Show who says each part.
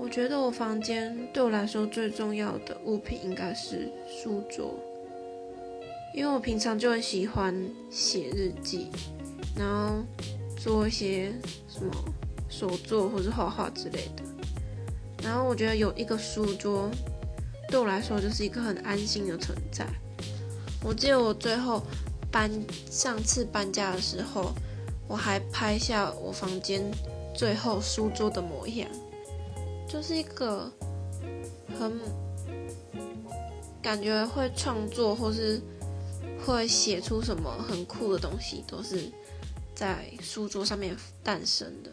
Speaker 1: 我觉得我房间对我来说最重要的物品应该是书桌，因为我平常就很喜欢写日记，然后做一些什么手作或是画画之类的。然后我觉得有一个书桌对我来说就是一个很安心的存在。我记得我最后搬上次搬家的时候，我还拍下我房间最后书桌的模样。就是一个很感觉会创作或是会写出什么很酷的东西，都是在书桌上面诞生的。